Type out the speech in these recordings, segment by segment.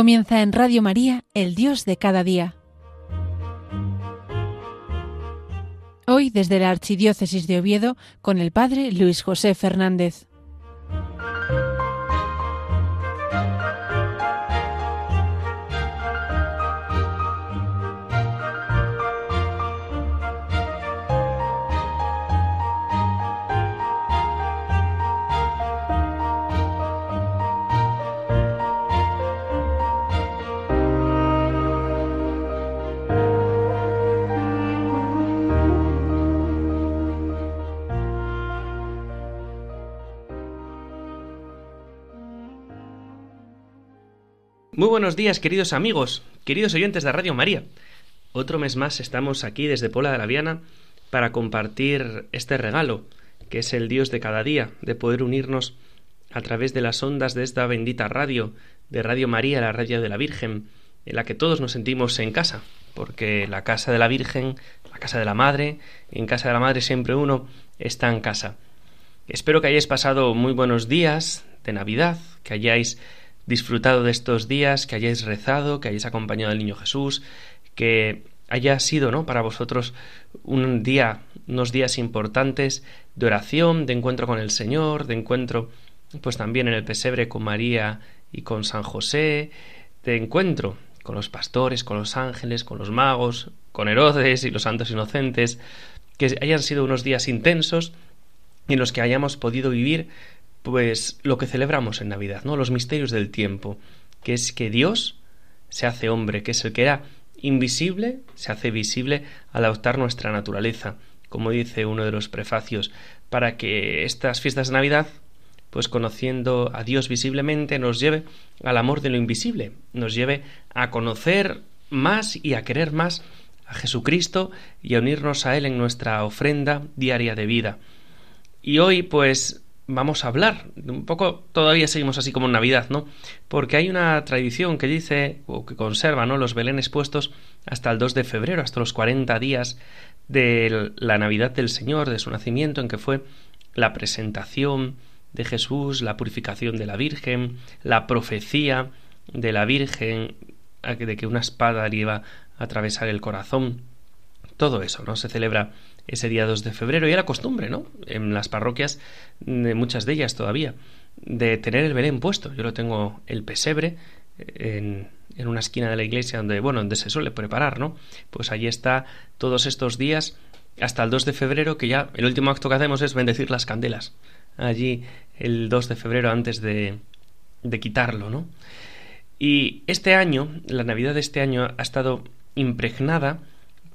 comienza en Radio María, El Dios de cada día. Hoy desde la Archidiócesis de Oviedo con el Padre Luis José Fernández. Muy buenos días, queridos amigos, queridos oyentes de Radio María. Otro mes más estamos aquí desde Pola de la Viana para compartir este regalo, que es el Dios de cada día, de poder unirnos a través de las ondas de esta bendita radio, de Radio María, la radio de la Virgen, en la que todos nos sentimos en casa, porque la casa de la Virgen, la casa de la Madre, en casa de la Madre siempre uno está en casa. Espero que hayáis pasado muy buenos días de Navidad, que hayáis disfrutado de estos días, que hayáis rezado, que hayáis acompañado al niño Jesús, que haya sido, ¿no? Para vosotros un día, unos días importantes de oración, de encuentro con el Señor, de encuentro, pues también en el pesebre con María y con San José, de encuentro con los pastores, con los ángeles, con los magos, con Herodes y los santos inocentes, que hayan sido unos días intensos en los que hayamos podido vivir pues lo que celebramos en Navidad, ¿no? Los misterios del tiempo, que es que Dios se hace hombre, que es el que era invisible, se hace visible al adoptar nuestra naturaleza, como dice uno de los prefacios, para que estas fiestas de Navidad, pues conociendo a Dios visiblemente, nos lleve al amor de lo invisible, nos lleve a conocer más y a querer más a Jesucristo y a unirnos a Él en nuestra ofrenda diaria de vida. Y hoy, pues, vamos a hablar. Un poco todavía seguimos así como en Navidad, ¿no? Porque hay una tradición que dice, o que conserva, ¿no? Los belenes puestos hasta el 2 de febrero, hasta los 40 días de la Navidad del Señor, de su nacimiento, en que fue la presentación de Jesús, la purificación de la Virgen, la profecía de la Virgen de que una espada le iba a atravesar el corazón. Todo eso, ¿no? Se celebra ese día 2 de febrero. Y era costumbre, ¿no? En las parroquias, de muchas de ellas todavía, de tener el Belén puesto. Yo lo tengo el pesebre en, en una esquina de la iglesia donde, bueno, donde se suele preparar, ¿no? Pues allí está todos estos días hasta el 2 de febrero, que ya el último acto que hacemos es bendecir las candelas. Allí el 2 de febrero antes de, de quitarlo, ¿no? Y este año, la Navidad de este año ha estado impregnada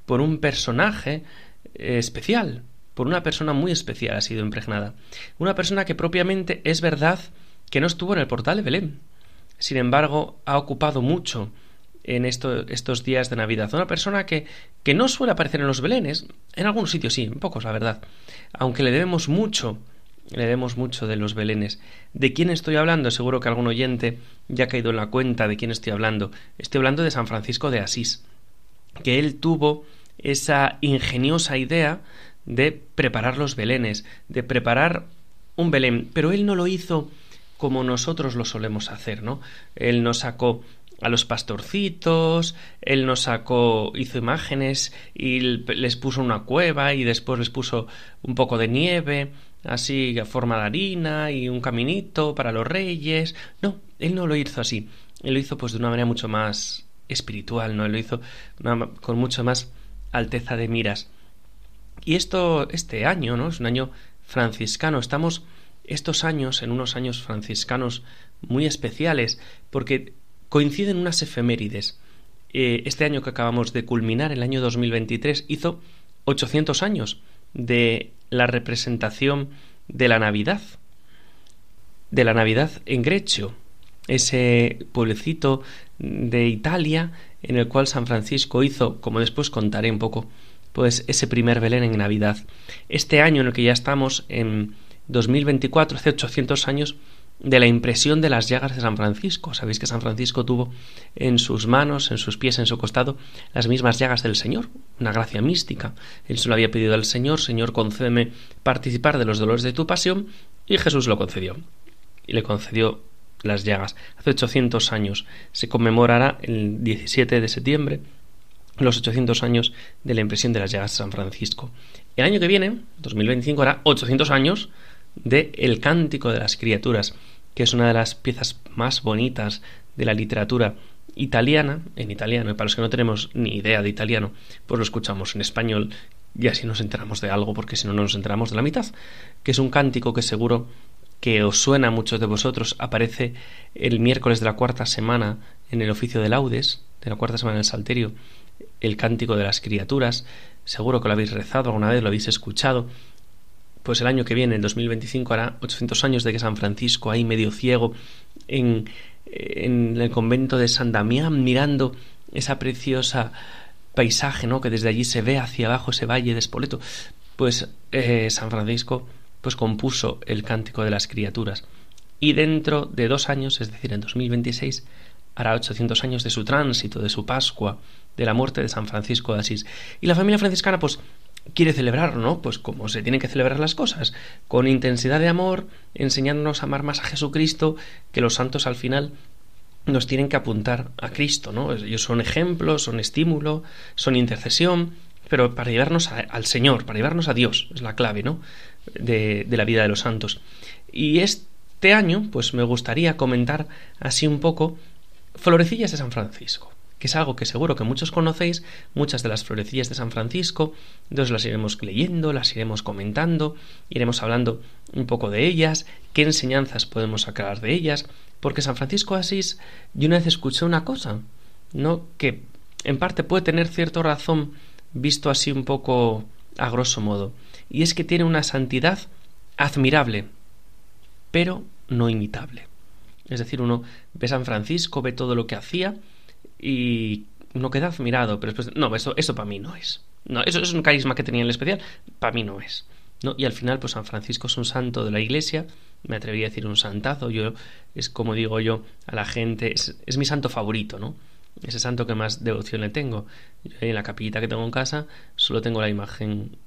por un personaje especial, por una persona muy especial ha sido impregnada. Una persona que propiamente es verdad que no estuvo en el portal de Belén. Sin embargo, ha ocupado mucho en estos días de Navidad. Una persona que, que no suele aparecer en los Belenes, en algunos sitios sí, en pocos, la verdad. Aunque le debemos mucho, le debemos mucho de los Belenes. ¿De quién estoy hablando? Seguro que algún oyente ya ha caído en la cuenta de quién estoy hablando. Estoy hablando de San Francisco de Asís, que él tuvo esa ingeniosa idea de preparar los belenes, de preparar un belén, pero él no lo hizo como nosotros lo solemos hacer, ¿no? Él nos sacó a los pastorcitos, él nos sacó, hizo imágenes y les puso una cueva y después les puso un poco de nieve, así a forma de harina y un caminito para los reyes. No, él no lo hizo así. Él lo hizo pues de una manera mucho más espiritual, ¿no? Él lo hizo con mucho más alteza de miras. Y esto, este año, ¿no? Es un año franciscano. Estamos estos años en unos años franciscanos muy especiales porque coinciden unas efemérides. Eh, este año que acabamos de culminar, el año 2023, hizo 800 años de la representación de la Navidad, de la Navidad en Grecio, ese pueblecito de Italia en el cual San Francisco hizo, como después contaré un poco, pues ese primer Belén en Navidad. Este año en el que ya estamos en 2024, hace 800 años, de la impresión de las llagas de San Francisco. Sabéis que San Francisco tuvo en sus manos, en sus pies, en su costado, las mismas llagas del Señor, una gracia mística. Él se lo había pedido al Señor, Señor, concédeme participar de los dolores de tu pasión, y Jesús lo concedió. Y le concedió las llagas. Hace 800 años se conmemorará el 17 de septiembre los 800 años de la impresión de las llagas de San Francisco. El año que viene, 2025, hará 800 años de El Cántico de las Criaturas, que es una de las piezas más bonitas de la literatura italiana, en italiano, y para los que no tenemos ni idea de italiano, pues lo escuchamos en español y así nos enteramos de algo, porque si no, no nos enteramos de la mitad, que es un cántico que seguro que os suena a muchos de vosotros, aparece el miércoles de la cuarta semana en el oficio de laudes, de la cuarta semana del Salterio, el cántico de las criaturas, seguro que lo habéis rezado alguna vez, lo habéis escuchado, pues el año que viene, en 2025, hará 800 años de que San Francisco, ahí medio ciego, en, en el convento de San Damián, mirando esa preciosa paisaje, ¿no? Que desde allí se ve hacia abajo ese valle de Espoleto. Pues eh, San Francisco, pues compuso el Cántico de las Criaturas. Y dentro de dos años, es decir, en 2026, hará 800 años de su tránsito, de su Pascua, de la muerte de San Francisco de Asís. Y la familia franciscana, pues quiere celebrar, ¿no? Pues como se tienen que celebrar las cosas, con intensidad de amor, enseñándonos a amar más a Jesucristo, que los santos al final nos tienen que apuntar a Cristo, ¿no? Ellos son ejemplos, son estímulo, son intercesión, pero para llevarnos al Señor, para llevarnos a Dios, es la clave, ¿no? De, de la vida de los santos. Y este año, pues me gustaría comentar así un poco Florecillas de San Francisco que es algo que seguro que muchos conocéis, muchas de las florecillas de San Francisco, entonces las iremos leyendo, las iremos comentando, iremos hablando un poco de ellas, qué enseñanzas podemos sacar de ellas, porque San Francisco Asís, yo una vez escuché una cosa, ¿no? que en parte puede tener cierta razón visto así un poco a grosso modo, y es que tiene una santidad admirable, pero no imitable. Es decir, uno ve San Francisco, ve todo lo que hacía, y no queda admirado, pero después, no, eso, eso para mí no es. No, eso es un carisma que tenía en el especial, para mí no es. ¿no? Y al final, pues San Francisco es un santo de la iglesia, me atreví a decir un santazo, yo es como digo yo a la gente, es, es mi santo favorito, ¿no? Ese santo que más devoción le tengo. Yo en la capillita que tengo en casa solo tengo la imagen,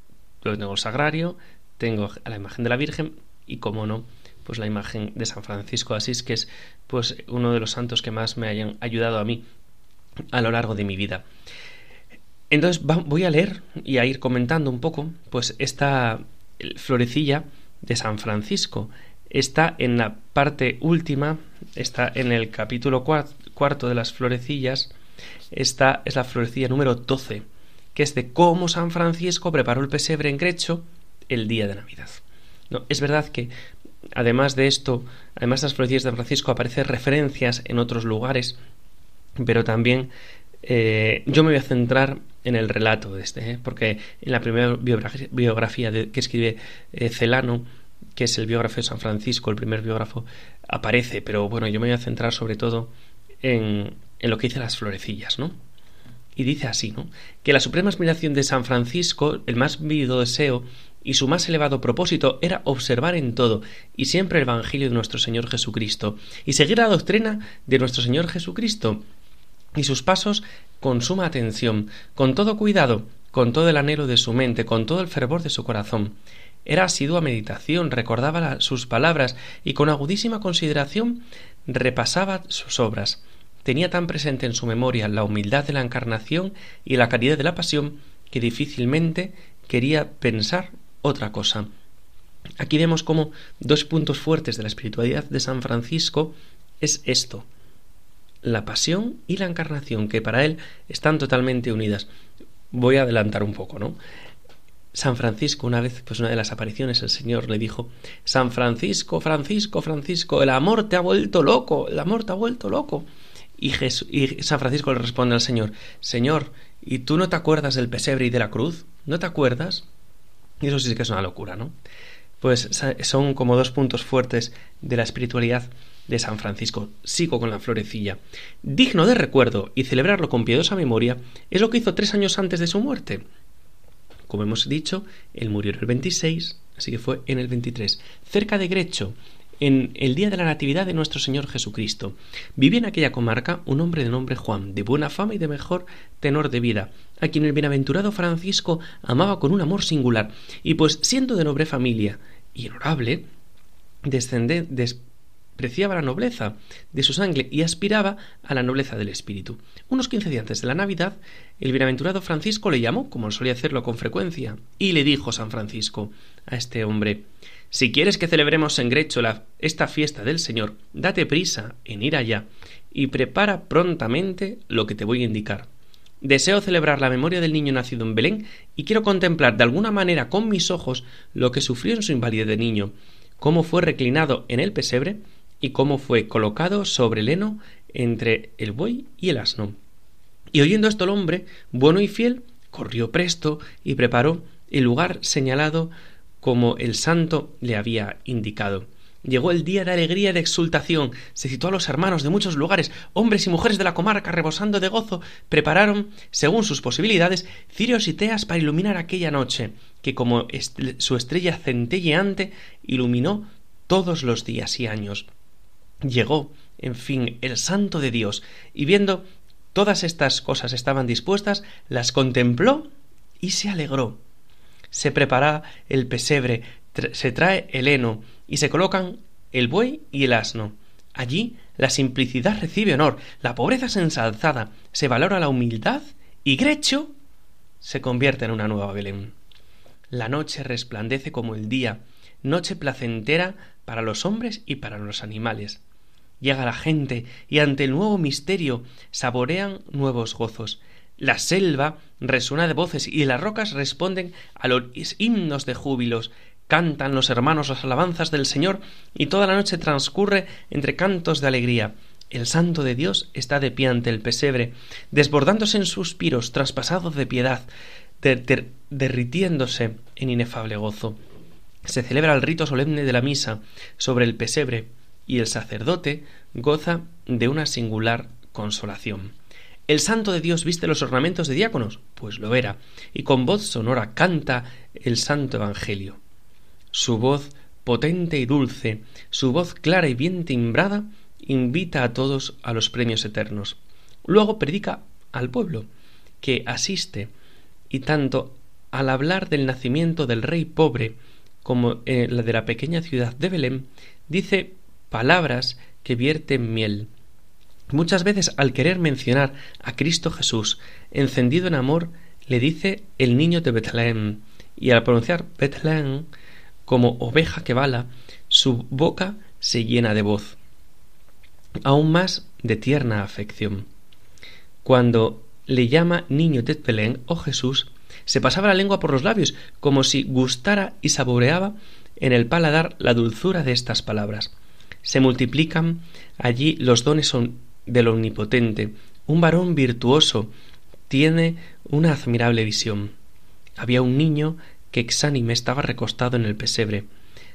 tengo el sagrario, tengo la imagen de la Virgen y como no, pues la imagen de San Francisco de Asís, que es pues uno de los santos que más me hayan ayudado a mí a lo largo de mi vida. Entonces voy a leer y a ir comentando un poco, pues esta florecilla de San Francisco. Está en la parte última, está en el capítulo cuarto de las florecillas, esta es la florecilla número 12, que es de cómo San Francisco preparó el pesebre en Grecho el día de Navidad. No, es verdad que además de esto, además de las florecillas de San Francisco, aparecen referencias en otros lugares pero también eh, yo me voy a centrar en el relato de este, ¿eh? porque en la primera biografía, que escribe eh, Celano, que es el biógrafo de San Francisco, el primer biógrafo, aparece, pero bueno, yo me voy a centrar sobre todo en, en lo que dice las florecillas, ¿no? Y dice así, ¿no? Que la suprema admiración de San Francisco, el más vivido deseo y su más elevado propósito era observar en todo y siempre el Evangelio de nuestro Señor Jesucristo y seguir la doctrina de nuestro Señor Jesucristo y sus pasos con suma atención, con todo cuidado, con todo el anhelo de su mente, con todo el fervor de su corazón. Era asidua meditación, recordaba sus palabras y con agudísima consideración repasaba sus obras. Tenía tan presente en su memoria la humildad de la encarnación y la caridad de la pasión que difícilmente quería pensar otra cosa. Aquí vemos como dos puntos fuertes de la espiritualidad de San Francisco es esto, la pasión y la encarnación, que para él están totalmente unidas. Voy a adelantar un poco, ¿no? San Francisco, una vez, pues una de las apariciones, el Señor le dijo, San Francisco, Francisco, Francisco, el amor te ha vuelto loco, el amor te ha vuelto loco. Y, San Francisco le responde al Señor, Señor, ¿y tú no te acuerdas del pesebre y de la cruz? ¿No te acuerdas? Y eso sí que es una locura, ¿no? Pues son como dos puntos fuertes de la espiritualidad de San Francisco. Sigo con la florecilla. Digno de recuerdo y celebrarlo con piedosa memoria es lo que hizo tres años antes de su muerte. Como hemos dicho, él murió en el 26, así que fue en el 23, cerca de Grecho, en el día de la Natividad de nuestro Señor Jesucristo. Vivía en aquella comarca un hombre de nombre Juan, de buena fama y de mejor tenor de vida, a quien el bienaventurado Francisco amaba con un amor singular, y pues siendo de noble familia y honorable, descendente preciaba la nobleza de su sangre y aspiraba a la nobleza del espíritu. Unos quince días antes de la Navidad, el bienaventurado Francisco le llamó, como solía hacerlo con frecuencia, y le dijo San Francisco a este hombre Si quieres que celebremos en Grecho esta fiesta del Señor, date prisa en ir allá y prepara prontamente lo que te voy a indicar. Deseo celebrar la memoria del niño nacido en Belén y quiero contemplar de alguna manera con mis ojos lo que sufrió en su invalidez de niño, cómo fue reclinado en el pesebre y cómo fue colocado sobre el heno entre el buey y el asno. Y oyendo esto el hombre, bueno y fiel, corrió presto y preparó el lugar señalado como el santo le había indicado. Llegó el día de alegría y de exultación. Se citó a los hermanos de muchos lugares, hombres y mujeres de la comarca, rebosando de gozo, prepararon, según sus posibilidades, cirios y teas para iluminar aquella noche, que como su estrella centelleante iluminó todos los días y años. Llegó, en fin, el santo de Dios, y viendo todas estas cosas estaban dispuestas, las contempló y se alegró. Se prepara el pesebre, se trae el heno, y se colocan el buey y el asno. Allí la simplicidad recibe honor, la pobreza es ensalzada, se valora la humildad y Grecho se convierte en una nueva Belén. La noche resplandece como el día, noche placentera para los hombres y para los animales. Llega la gente y ante el nuevo misterio saborean nuevos gozos. La selva resuena de voces y las rocas responden a los himnos de júbilos. Cantan los hermanos las alabanzas del Señor y toda la noche transcurre entre cantos de alegría. El Santo de Dios está de pie ante el pesebre, desbordándose en suspiros, traspasados de piedad, derritiéndose en inefable gozo. Se celebra el rito solemne de la misa sobre el pesebre y el sacerdote goza de una singular consolación. ¿El santo de Dios viste los ornamentos de diáconos? Pues lo era, y con voz sonora canta el santo Evangelio. Su voz potente y dulce, su voz clara y bien timbrada, invita a todos a los premios eternos. Luego predica al pueblo, que asiste, y tanto al hablar del nacimiento del rey pobre como en la de la pequeña ciudad de Belén, dice palabras que vierten miel. Muchas veces al querer mencionar a Cristo Jesús, encendido en amor, le dice el niño de Betlehem, y al pronunciar Betlehem como oveja que bala, su boca se llena de voz, aún más de tierna afección. Cuando le llama niño de Belén o Jesús, se pasaba la lengua por los labios, como si gustara y saboreaba en el paladar la dulzura de estas palabras. Se multiplican allí los dones del Omnipotente. Un varón virtuoso tiene una admirable visión. Había un niño que exánime estaba recostado en el pesebre.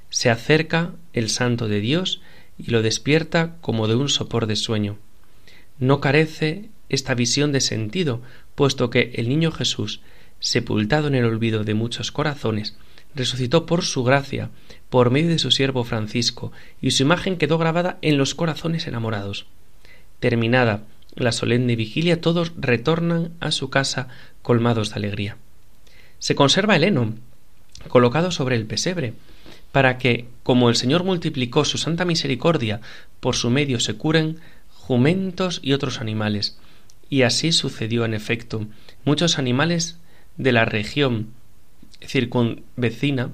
Se acerca el santo de Dios y lo despierta como de un sopor de sueño. No carece esta visión de sentido, puesto que el niño Jesús, sepultado en el olvido de muchos corazones, resucitó por su gracia, por medio de su siervo Francisco, y su imagen quedó grabada en los corazones enamorados. Terminada la solemne vigilia, todos retornan a su casa colmados de alegría se conserva el heno, colocado sobre el pesebre, para que, como el Señor multiplicó su santa misericordia, por su medio se curen jumentos y otros animales. Y así sucedió en efecto. Muchos animales de la región circunvecina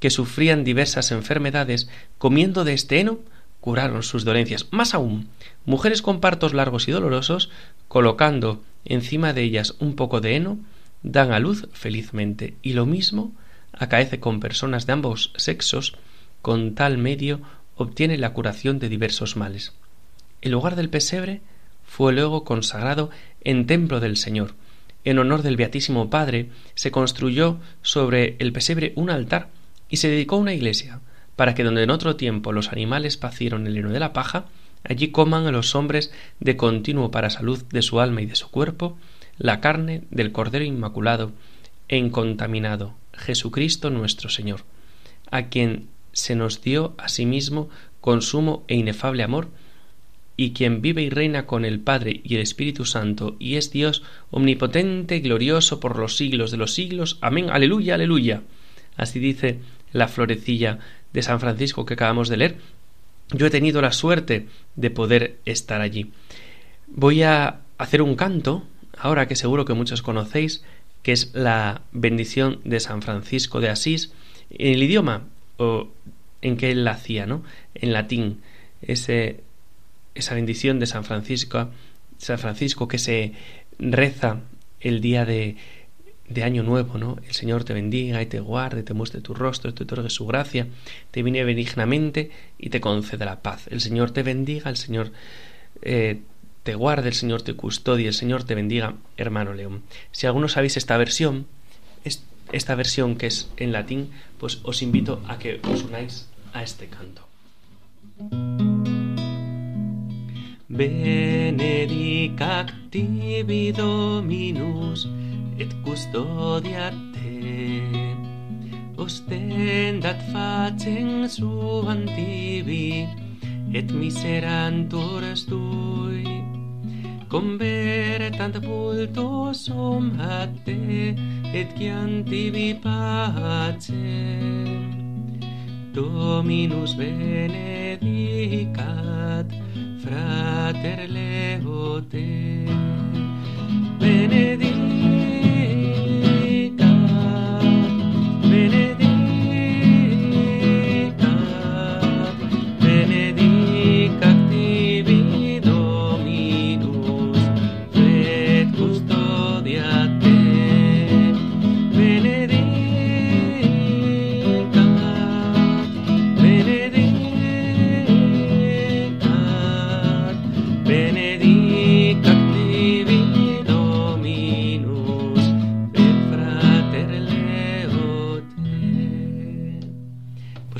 que sufrían diversas enfermedades, comiendo de este heno, curaron sus dolencias. Más aún, mujeres con partos largos y dolorosos, colocando encima de ellas un poco de heno, dan a luz felizmente y lo mismo acaece con personas de ambos sexos, con tal medio obtiene la curación de diversos males. El lugar del pesebre fue luego consagrado en templo del Señor. En honor del Beatísimo Padre se construyó sobre el pesebre un altar y se dedicó una iglesia, para que donde en otro tiempo los animales pacieron el heno de la paja, allí coman a los hombres de continuo para salud de su alma y de su cuerpo, la carne del Cordero Inmaculado e incontaminado, Jesucristo nuestro Señor, a quien se nos dio a sí mismo con sumo e inefable amor, y quien vive y reina con el Padre y el Espíritu Santo, y es Dios omnipotente y glorioso por los siglos de los siglos. Amén, aleluya, aleluya. Así dice la florecilla de San Francisco que acabamos de leer. yo he tenido la suerte de poder estar allí. Voy a hacer un canto, ahora que seguro que muchos conocéis, que es la bendición de San Francisco de Asís, en el idioma o en que él la hacía, ¿no? En latín, ese, esa bendición de San Francisco, San Francisco que se reza el día de, de Año Nuevo, ¿no? El Señor te bendiga y te guarde, te muestre tu rostro, te otorgue su gracia, te viene benignamente y te concede la paz. El Señor te bendiga, el Señor eh, te guarde, el Señor te custodie, el Señor te bendiga, hermano León. Si algunos sabéis esta versión, esta versión que es en latín, pues os invito a que os unáis a este canto. Benedicat tibi Dominus et custodiat te ostendat facem suam tibi et miserantur tui. Convertant sum a te et tibi pacem Dominus benedicat frater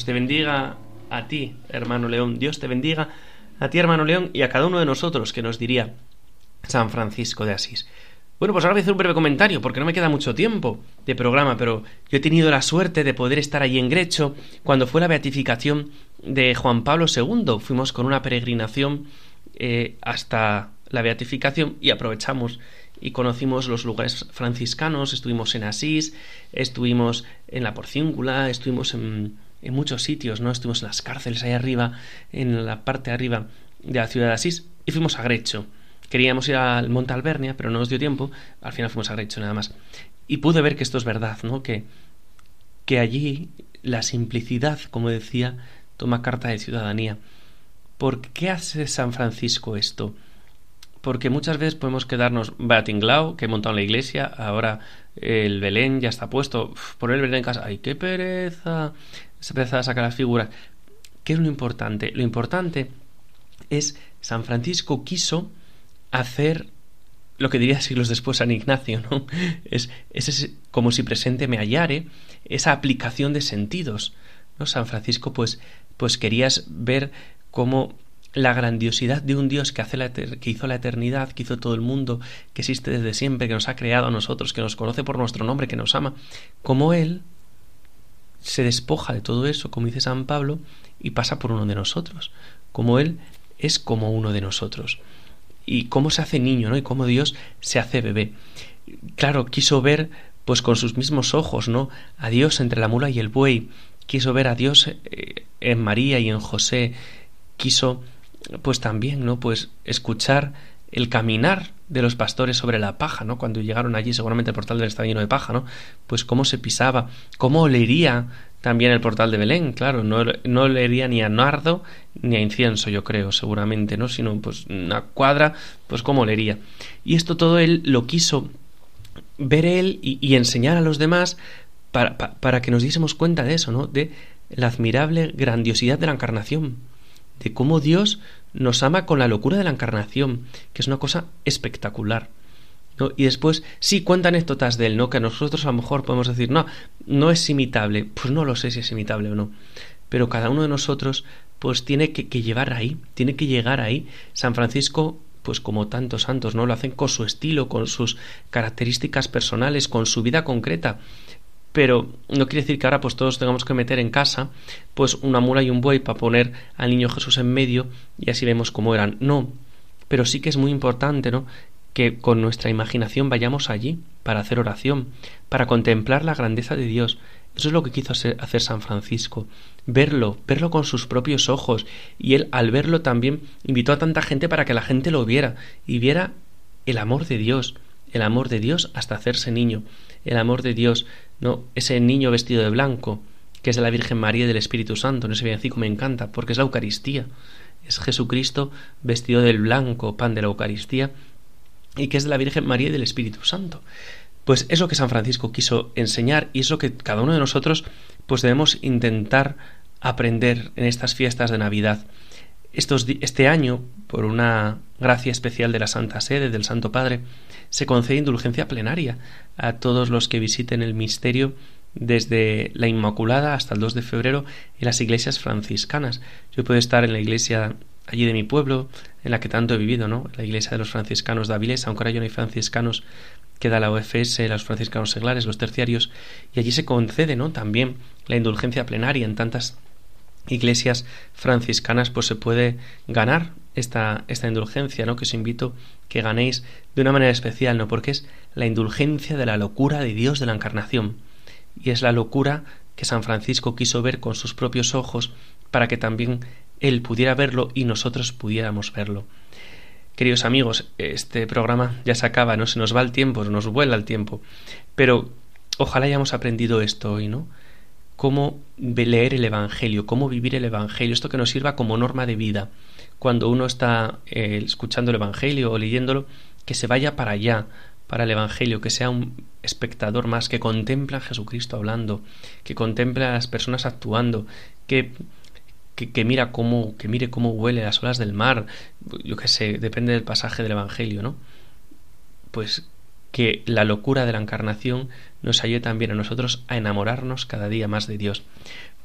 lego te a ti, hermano León. Dios te bendiga a ti, hermano León, y a cada uno de nosotros que nos diría San Francisco de Asís. Bueno, pues ahora voy a hacer un breve comentario, porque no me queda mucho tiempo de programa, pero yo he tenido la suerte de poder estar allí en Grecho cuando fue la beatificación de Juan Pablo II. Fuimos con una peregrinación eh, hasta la beatificación y aprovechamos y conocimos los lugares franciscanos, estuvimos en Asís, estuvimos en la Porciúncula, estuvimos en en muchos sitios, ¿no? Estuvimos en las cárceles ahí arriba, en la parte de arriba de la ciudad de Asís, y fuimos a Grecho. Queríamos ir al Monte Albernia, pero no nos dio tiempo, al final fuimos a Grecho nada más. Y pude ver que esto es verdad, ¿no? Que, que allí la simplicidad, como decía, toma carta de ciudadanía. ¿Por qué hace San Francisco esto? Porque muchas veces podemos quedarnos Batinglao, que he montado en la iglesia, ahora el Belén ya está puesto, poner el Belén en casa, ¡ay, qué pereza! Se empieza a sacar las figuras. ¿Qué es lo importante? Lo importante es San Francisco quiso hacer lo que diría siglos después San Ignacio, ¿no? Es, es, como si presente me hallare, esa aplicación de sentidos, ¿no? San Francisco, pues, pues querías ver cómo la grandiosidad de un Dios que, hace la que hizo la eternidad, que hizo todo el mundo, que existe desde siempre, que nos ha creado a nosotros, que nos conoce por nuestro nombre, que nos ama, como Él se despoja de todo eso, como dice San Pablo, y pasa por uno de nosotros, como Él es como uno de nosotros. Y cómo se hace niño, ¿no? Y cómo Dios se hace bebé. Claro, quiso ver, pues con sus mismos ojos, ¿no? A Dios entre la mula y el buey. Quiso ver a Dios eh, en María y en José. Quiso, pues también, ¿no? Pues escuchar el caminar de los pastores sobre la paja, ¿no? Cuando llegaron allí, seguramente el portal del estaba lleno de paja, ¿no? Pues cómo se pisaba, cómo olería también el portal de Belén, claro, no, no olería ni a nardo ni a incienso, yo creo, seguramente, ¿no? Sino pues una cuadra, pues cómo olería. Y esto todo él lo quiso ver él y, enseñar a los demás para, para que nos diésemos cuenta de eso, ¿no? De la admirable grandiosidad de la encarnación de cómo Dios nos ama con la locura de la encarnación, que es una cosa espectacular. Y después, sí, cuenta anécdotas de él, ¿no? Que a nosotros a lo mejor podemos decir, no, no es imitable. Pues no lo sé si es imitable o no. Pero cada uno de nosotros, pues tiene que, que llevar ahí, tiene que llegar ahí. San Francisco pues como tantos santos, ¿no? Lo hacen con su estilo, con sus características personales, con su vida concreta pero no quiere decir que ahora pues todos tengamos que meter en casa pues una mula y un buey para poner al niño Jesús en medio y así vemos cómo eran. No, pero sí que es muy importante, ¿no? que con nuestra imaginación vayamos allí para hacer oración, para contemplar la grandeza de Dios. Eso es lo que quiso hacer San Francisco, verlo, verlo con sus propios ojos. Y él al verlo también invitó a tanta gente para que la gente lo viera y viera el amor de Dios, el amor de Dios hasta hacerse niño, el amor de Dios, no ese niño vestido de blanco, que es de la Virgen María y del Espíritu Santo. En ese villancico me encanta, porque es la Eucaristía. Es Jesucristo vestido del blanco, pan de la Eucaristía, y que es de la Virgen María y del Espíritu Santo. Pues es lo que San Francisco quiso enseñar y es lo que cada uno de nosotros pues debemos intentar aprender en estas fiestas de Navidad. Estos, este año, por una gracia especial de la Santa Sede, del Santo Padre, se concede indulgencia plenaria a todos los que visiten el misterio desde la Inmaculada hasta el 2 de febrero en las iglesias franciscanas. Yo puedo estar en la iglesia allí de mi pueblo, en la que tanto he vivido, ¿no? La iglesia de los franciscanos de Avilés, aunque ahora ya no hay franciscanos, queda la OFS, los franciscanos seglares, los terciarios, y allí se concede, ¿no? También la indulgencia plenaria en tantas iglesias franciscanas, pues se puede ganar esta, esta indulgencia, ¿no? Que os invito que ganéis de una manera especial, ¿no? Porque es la indulgencia de la locura de Dios de la encarnación y es la locura que San Francisco quiso ver con sus propios ojos para que también él pudiera verlo y nosotros pudiéramos verlo. Queridos amigos, este programa ya se acaba, no se nos va el tiempo, nos vuela el tiempo, pero ojalá hayamos aprendido esto hoy, ¿no? Cómo leer el Evangelio, cómo vivir el Evangelio, esto que nos sirva como norma de vida. Cuando uno está eh, escuchando el Evangelio o leyéndolo, que se vaya para allá, para el Evangelio, que sea un espectador más, que contempla a Jesucristo hablando, que contempla a las personas actuando, que, que, mira cómo, que mire cómo huele las olas del mar, yo qué sé, depende del pasaje del Evangelio, ¿no? Pues que la locura de la encarnación nos ayude también a nosotros a enamorarnos cada día más de Dios.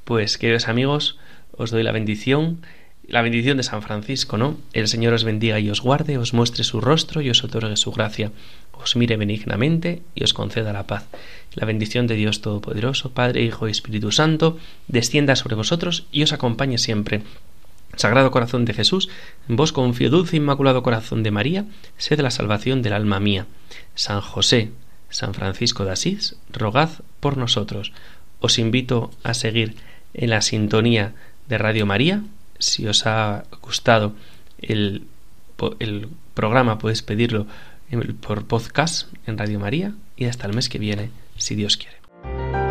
Pues, queridos amigos, os doy la bendición, la bendición de San Francisco, ¿no? El Señor os bendiga y os guarde, os muestre su rostro y os otorgue su gracia os mire benignamente y os conceda la paz. La bendición de Dios Todopoderoso, Padre, Hijo y Espíritu Santo, descienda sobre vosotros y os acompañe siempre. Sagrado Corazón de Jesús, en vos confío, dulce Inmaculado Corazón de María, sed la salvación del alma mía. San José, San Francisco de Asís, rogad por nosotros. Os invito a seguir en la sintonía de Radio María. Si os ha gustado el, el programa, podéis pedirlo por podcast en Radio María y hasta el mes que viene, si Dios quiere.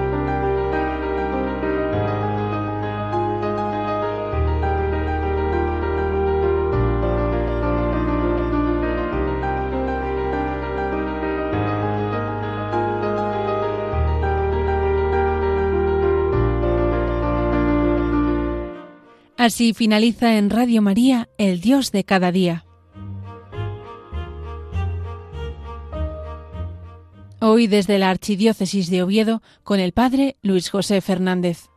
Así finaliza en Radio María, el Dios de cada día. Hoy desde la Archidiócesis de Oviedo con el Padre Luis José Fernández.